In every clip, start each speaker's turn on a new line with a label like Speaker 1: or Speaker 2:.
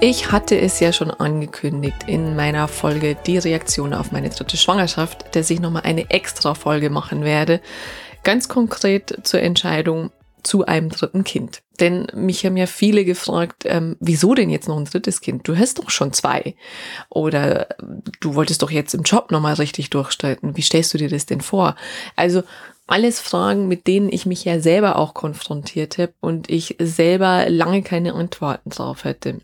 Speaker 1: Ich hatte es ja schon angekündigt in meiner Folge Die Reaktion auf meine dritte Schwangerschaft, dass ich nochmal eine extra Folge machen werde. Ganz konkret zur Entscheidung zu einem dritten Kind. Denn mich haben ja viele gefragt, ähm, wieso denn jetzt noch ein drittes Kind? Du hast doch schon zwei. Oder du wolltest doch jetzt im Job nochmal richtig durchstarten. Wie stellst du dir das denn vor? Also alles Fragen, mit denen ich mich ja selber auch konfrontiert habe und ich selber lange keine Antworten drauf hätte.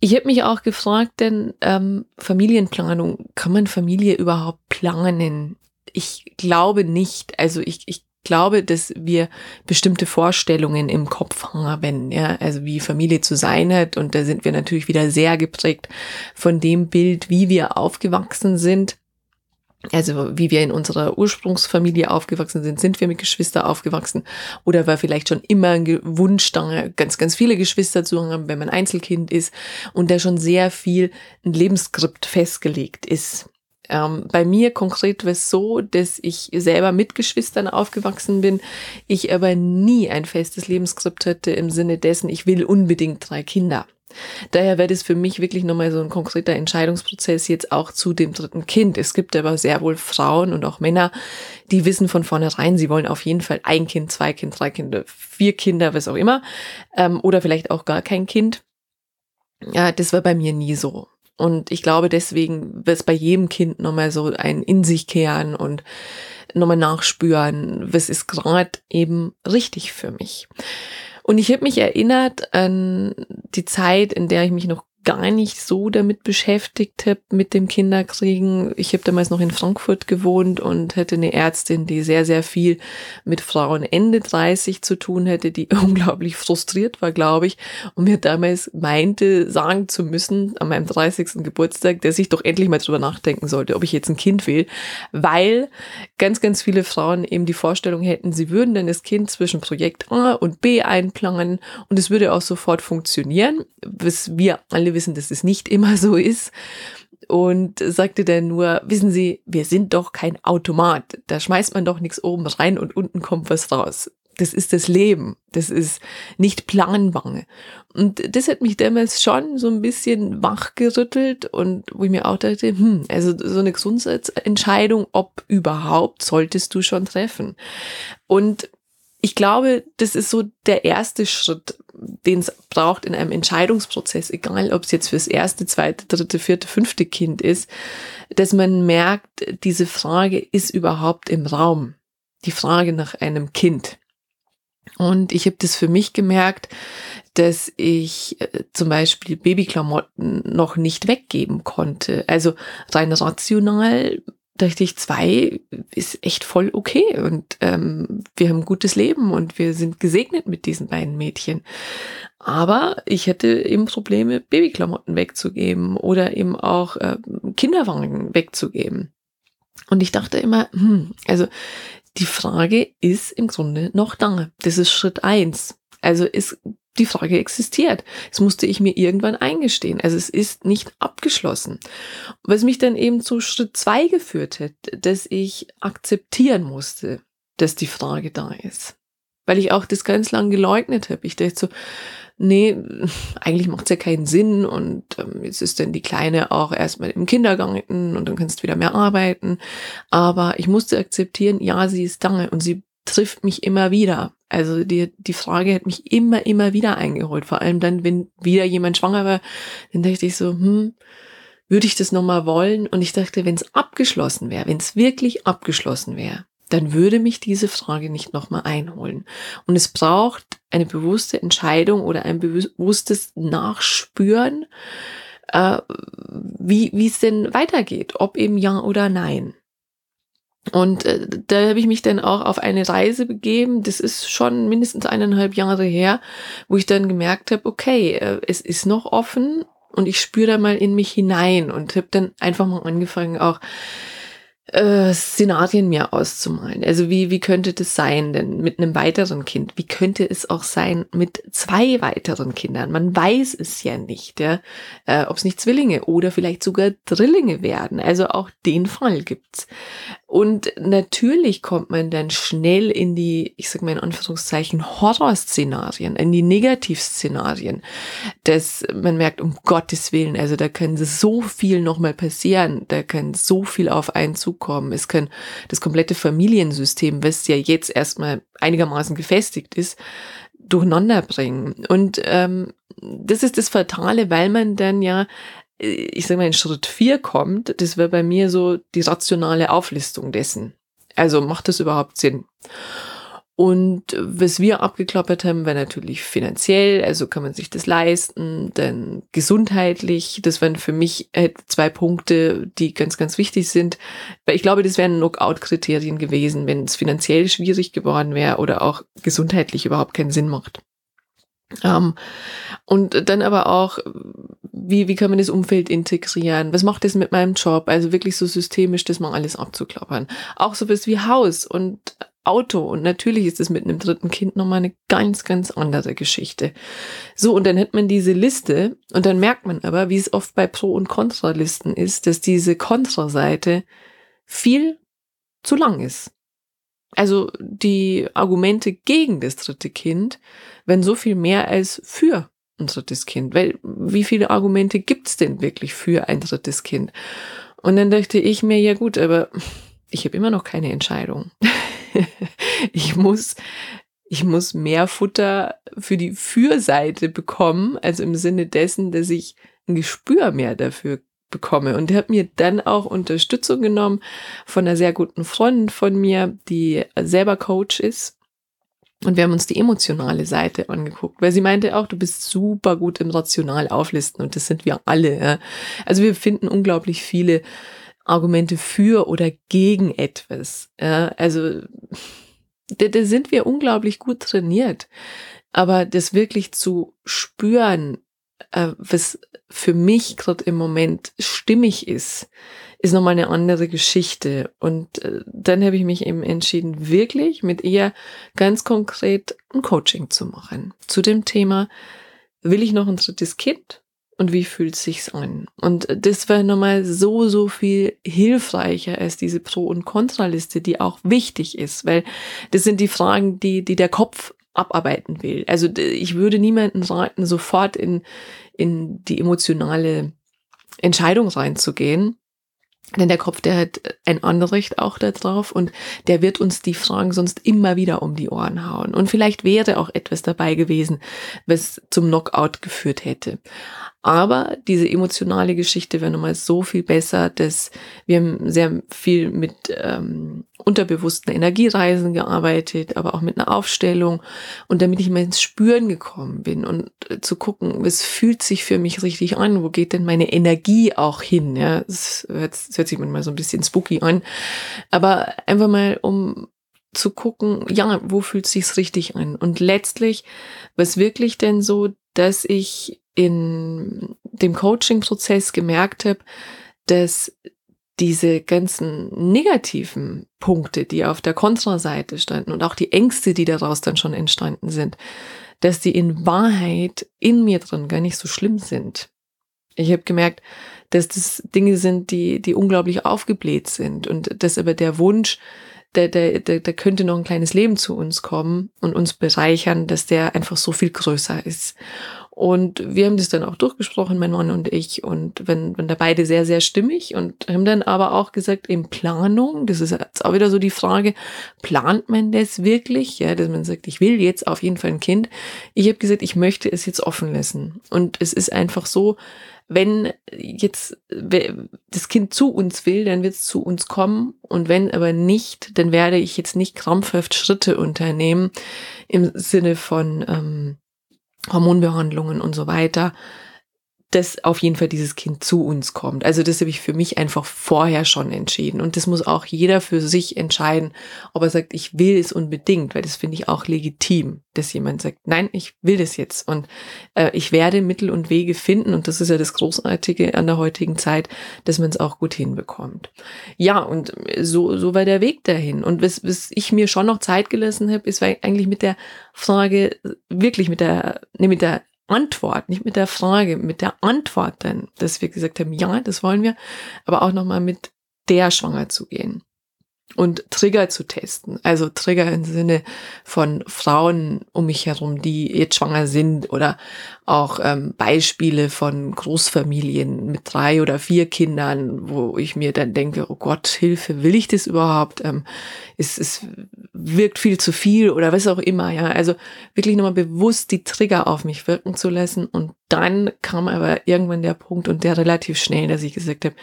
Speaker 1: Ich habe mich auch gefragt, denn ähm, Familienplanung, kann man Familie überhaupt planen? Ich glaube nicht. Also ich, ich glaube, dass wir bestimmte Vorstellungen im Kopf haben, ja, also wie Familie zu sein hat. Und da sind wir natürlich wieder sehr geprägt von dem Bild, wie wir aufgewachsen sind also wie wir in unserer Ursprungsfamilie aufgewachsen sind, sind wir mit Geschwistern aufgewachsen oder war vielleicht schon immer ein Wunsch da, ganz, ganz viele Geschwister zu haben, wenn man Einzelkind ist und da schon sehr viel ein Lebensskript festgelegt ist. Ähm, bei mir konkret war es so, dass ich selber mit Geschwistern aufgewachsen bin, ich aber nie ein festes Lebensskript hatte im Sinne dessen, ich will unbedingt drei Kinder. Daher wäre das für mich wirklich nochmal so ein konkreter Entscheidungsprozess jetzt auch zu dem dritten Kind. Es gibt aber sehr wohl Frauen und auch Männer, die wissen von vornherein, sie wollen auf jeden Fall ein Kind, zwei Kind, drei Kinder, vier Kinder, was auch immer, ähm, oder vielleicht auch gar kein Kind. Ja, das war bei mir nie so. Und ich glaube, deswegen wird es bei jedem Kind nochmal so ein in sich kehren und nochmal nachspüren, was ist gerade eben richtig für mich. Und ich habe mich erinnert an die Zeit, in der ich mich noch gar nicht so damit beschäftigt habe, mit dem Kinderkriegen. Ich habe damals noch in Frankfurt gewohnt und hätte eine Ärztin, die sehr, sehr viel mit Frauen Ende 30 zu tun hätte, die unglaublich frustriert war, glaube ich, und mir damals meinte, sagen zu müssen, an meinem 30. Geburtstag, dass ich doch endlich mal drüber nachdenken sollte, ob ich jetzt ein Kind will, weil ganz, ganz viele Frauen eben die Vorstellung hätten, sie würden dann das Kind zwischen Projekt A und B einplanen und es würde auch sofort funktionieren, was wir alle wissen, dass es nicht immer so ist. Und sagte dann nur, wissen Sie, wir sind doch kein Automat. Da schmeißt man doch nichts oben rein und unten kommt was raus. Das ist das Leben. Das ist nicht planbar. Und das hat mich damals schon so ein bisschen wachgerüttelt und wo ich mir auch dachte, hm, also so eine Grundsatzentscheidung, ob überhaupt, solltest du schon treffen. Und ich glaube, das ist so der erste Schritt, den es braucht in einem Entscheidungsprozess, egal ob es jetzt fürs erste, zweite, dritte, vierte, fünfte Kind ist, dass man merkt, diese Frage ist überhaupt im Raum. Die Frage nach einem Kind. Und ich habe das für mich gemerkt, dass ich äh, zum Beispiel Babyklamotten noch nicht weggeben konnte. Also rein rational dachte ich, zwei ist echt voll okay und ähm, wir haben ein gutes Leben und wir sind gesegnet mit diesen beiden Mädchen. Aber ich hätte eben Probleme, Babyklamotten wegzugeben oder eben auch äh, Kinderwagen wegzugeben. Und ich dachte immer, hm, also die Frage ist im Grunde noch da. Das ist Schritt eins. Also ist die Frage existiert. Das musste ich mir irgendwann eingestehen. Also es ist nicht abgeschlossen. Was mich dann eben zu Schritt zwei geführt hat, dass ich akzeptieren musste, dass die Frage da ist. Weil ich auch das ganz lang geleugnet habe. Ich dachte so, nee, eigentlich macht es ja keinen Sinn und ähm, jetzt ist dann die Kleine auch erstmal im Kindergarten und dann kannst du wieder mehr arbeiten. Aber ich musste akzeptieren, ja, sie ist da und sie trifft mich immer wieder. Also die, die Frage hat mich immer, immer wieder eingeholt. Vor allem dann, wenn wieder jemand schwanger war, dann dachte ich so, hm, würde ich das nochmal wollen? Und ich dachte, wenn es abgeschlossen wäre, wenn es wirklich abgeschlossen wäre, dann würde mich diese Frage nicht nochmal einholen. Und es braucht eine bewusste Entscheidung oder ein bewusstes Nachspüren, äh, wie es denn weitergeht, ob eben ja oder nein. Und äh, da habe ich mich dann auch auf eine Reise begeben. Das ist schon mindestens eineinhalb Jahre her, wo ich dann gemerkt habe, okay, äh, es ist noch offen und ich spüre da mal in mich hinein und habe dann einfach mal angefangen, auch äh, Szenarien mir auszumalen. Also wie, wie könnte das sein denn mit einem weiteren Kind? Wie könnte es auch sein mit zwei weiteren Kindern? Man weiß es ja nicht, ja, äh, ob es nicht Zwillinge oder vielleicht sogar Drillinge werden. Also auch den Fall gibt's. Und natürlich kommt man dann schnell in die, ich sag mal in Anführungszeichen, Horrorszenarien, in die Negativszenarien, dass man merkt, um Gottes Willen, also da kann so viel nochmal passieren, da kann so viel auf einen zukommen. Es kann das komplette Familiensystem, was ja jetzt erstmal einigermaßen gefestigt ist, durcheinander bringen. Und ähm, das ist das Fatale, weil man dann ja ich sage mal, in Schritt vier kommt, das wäre bei mir so die rationale Auflistung dessen. Also macht das überhaupt Sinn? Und was wir abgeklappert haben, war natürlich finanziell, also kann man sich das leisten, dann gesundheitlich, das waren für mich zwei Punkte, die ganz, ganz wichtig sind, weil ich glaube, das wären Knockout-Kriterien gewesen, wenn es finanziell schwierig geworden wäre oder auch gesundheitlich überhaupt keinen Sinn macht. Ähm, und dann aber auch, wie, wie kann man das Umfeld integrieren? Was macht das mit meinem Job? Also wirklich so systemisch, das mal alles abzuklappern. Auch sowas wie Haus und Auto. Und natürlich ist es mit einem dritten Kind nochmal eine ganz, ganz andere Geschichte. So, und dann hat man diese Liste und dann merkt man aber, wie es oft bei Pro- und Kontralisten ist, dass diese Kontraseite viel zu lang ist. Also die Argumente gegen das dritte Kind werden so viel mehr als für ein drittes Kind. Weil wie viele Argumente gibt's denn wirklich für ein drittes Kind? Und dann dachte ich mir, ja gut, aber ich habe immer noch keine Entscheidung. ich muss, ich muss mehr Futter für die Fürseite bekommen, also im Sinne dessen, dass ich ein Gespür mehr dafür bekomme. Und er hat mir dann auch Unterstützung genommen von einer sehr guten Freundin von mir, die selber Coach ist. Und wir haben uns die emotionale Seite angeguckt, weil sie meinte auch, du bist super gut im rational auflisten und das sind wir alle. Ja. Also wir finden unglaublich viele Argumente für oder gegen etwas. Ja. Also da, da sind wir unglaublich gut trainiert. Aber das wirklich zu spüren, äh, was für mich gerade im Moment stimmig ist, ist nochmal eine andere Geschichte. Und äh, dann habe ich mich eben entschieden, wirklich mit ihr ganz konkret ein Coaching zu machen. Zu dem Thema, will ich noch ein drittes Kind? Und wie fühlt sich's an? Und das war nochmal so, so viel hilfreicher als diese Pro- und Kontraliste, die auch wichtig ist, weil das sind die Fragen, die, die der Kopf abarbeiten will. Also ich würde niemanden raten, sofort in, in die emotionale Entscheidung reinzugehen. Denn der Kopf, der hat ein Anrecht auch darauf und der wird uns die Fragen sonst immer wieder um die Ohren hauen. Und vielleicht wäre auch etwas dabei gewesen, was zum Knockout geführt hätte. Aber diese emotionale Geschichte wäre nochmal so viel besser, dass wir haben sehr viel mit ähm, unterbewussten Energiereisen gearbeitet, aber auch mit einer Aufstellung. Und damit ich mal ins Spüren gekommen bin und äh, zu gucken, was fühlt sich für mich richtig an, wo geht denn meine Energie auch hin, ja, das hört, das hört sich manchmal so ein bisschen spooky an, aber einfach mal um zu gucken, ja, wo fühlt sich's richtig an? Und letztlich, was wirklich denn so, dass ich in dem Coaching-Prozess gemerkt habe, dass diese ganzen negativen Punkte, die auf der Kontraseite standen und auch die Ängste, die daraus dann schon entstanden sind, dass die in Wahrheit in mir drin gar nicht so schlimm sind. Ich habe gemerkt, dass das Dinge sind, die, die unglaublich aufgebläht sind und dass aber der Wunsch, der, der, der, der könnte noch ein kleines Leben zu uns kommen und uns bereichern, dass der einfach so viel größer ist. Und wir haben das dann auch durchgesprochen, mein Mann und ich, und wenn, wenn da beide sehr, sehr stimmig und haben dann aber auch gesagt, in Planung, das ist jetzt auch wieder so die Frage, plant man das wirklich? Ja, dass man sagt, ich will jetzt auf jeden Fall ein Kind. Ich habe gesagt, ich möchte es jetzt offen lassen. Und es ist einfach so, wenn jetzt das Kind zu uns will, dann wird es zu uns kommen. Und wenn aber nicht, dann werde ich jetzt nicht krampfhaft Schritte unternehmen im Sinne von, ähm, Hormonbehandlungen und so weiter, dass auf jeden Fall dieses Kind zu uns kommt. Also das habe ich für mich einfach vorher schon entschieden. Und das muss auch jeder für sich entscheiden, ob er sagt, ich will es unbedingt, weil das finde ich auch legitim, dass jemand sagt, nein, ich will das jetzt. Und äh, ich werde Mittel und Wege finden. Und das ist ja das Großartige an der heutigen Zeit, dass man es auch gut hinbekommt. Ja, und so, so war der Weg dahin. Und was, was ich mir schon noch Zeit gelassen habe, ist eigentlich mit der Frage, wirklich mit der, nee, mit der Antwort, nicht mit der Frage, mit der Antwort dann, dass wir gesagt haben, ja, das wollen wir, aber auch nochmal mit der schwanger zu gehen und Trigger zu testen. Also Trigger im Sinne von Frauen um mich herum, die jetzt schwanger sind oder auch ähm, Beispiele von Großfamilien mit drei oder vier Kindern, wo ich mir dann denke, oh Gott, Hilfe, will ich das überhaupt? Ähm, es, es wirkt viel zu viel oder was auch immer. Ja, also wirklich nochmal bewusst die Trigger auf mich wirken zu lassen. Und dann kam aber irgendwann der Punkt und der relativ schnell, dass ich gesagt habe,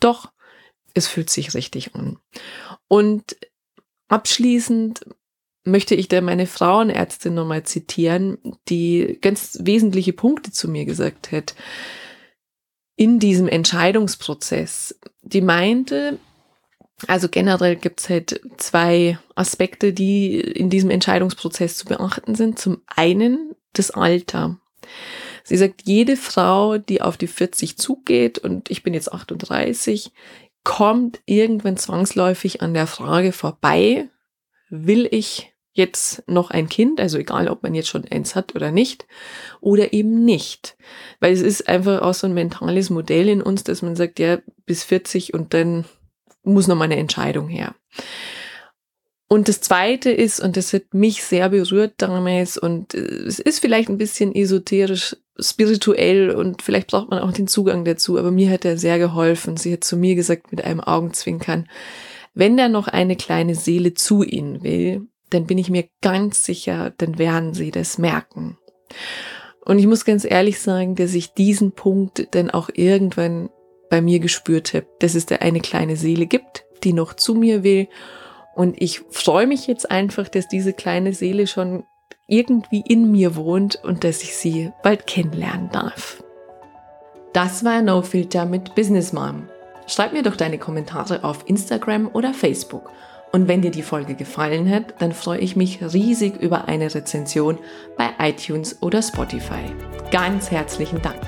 Speaker 1: doch, es fühlt sich richtig an. Und abschließend möchte ich da meine Frauenärztin nochmal zitieren, die ganz wesentliche Punkte zu mir gesagt hat in diesem Entscheidungsprozess. Die meinte, also generell gibt es halt zwei Aspekte, die in diesem Entscheidungsprozess zu beachten sind. Zum einen das Alter. Sie sagt, jede Frau, die auf die 40 zugeht, und ich bin jetzt 38, kommt irgendwann zwangsläufig an der Frage vorbei, will ich jetzt noch ein Kind, also egal, ob man jetzt schon eins hat oder nicht, oder eben nicht. Weil es ist einfach auch so ein mentales Modell in uns, dass man sagt, ja, bis 40 und dann muss noch mal eine Entscheidung her. Und das zweite ist, und das hat mich sehr berührt damals, und äh, es ist vielleicht ein bisschen esoterisch, spirituell und vielleicht braucht man auch den Zugang dazu, aber mir hat er sehr geholfen. Sie hat zu mir gesagt mit einem Augenzwinkern, wenn da noch eine kleine Seele zu ihnen will, dann bin ich mir ganz sicher, dann werden sie das merken. Und ich muss ganz ehrlich sagen, dass ich diesen Punkt dann auch irgendwann bei mir gespürt habe, dass es da eine kleine Seele gibt, die noch zu mir will und ich freue mich jetzt einfach, dass diese kleine Seele schon irgendwie in mir wohnt und dass ich sie bald kennenlernen darf. Das war No Filter mit Business Mom. Schreib mir doch deine Kommentare auf Instagram oder Facebook. Und wenn dir die Folge gefallen hat, dann freue ich mich riesig über eine Rezension bei iTunes oder Spotify. Ganz herzlichen Dank.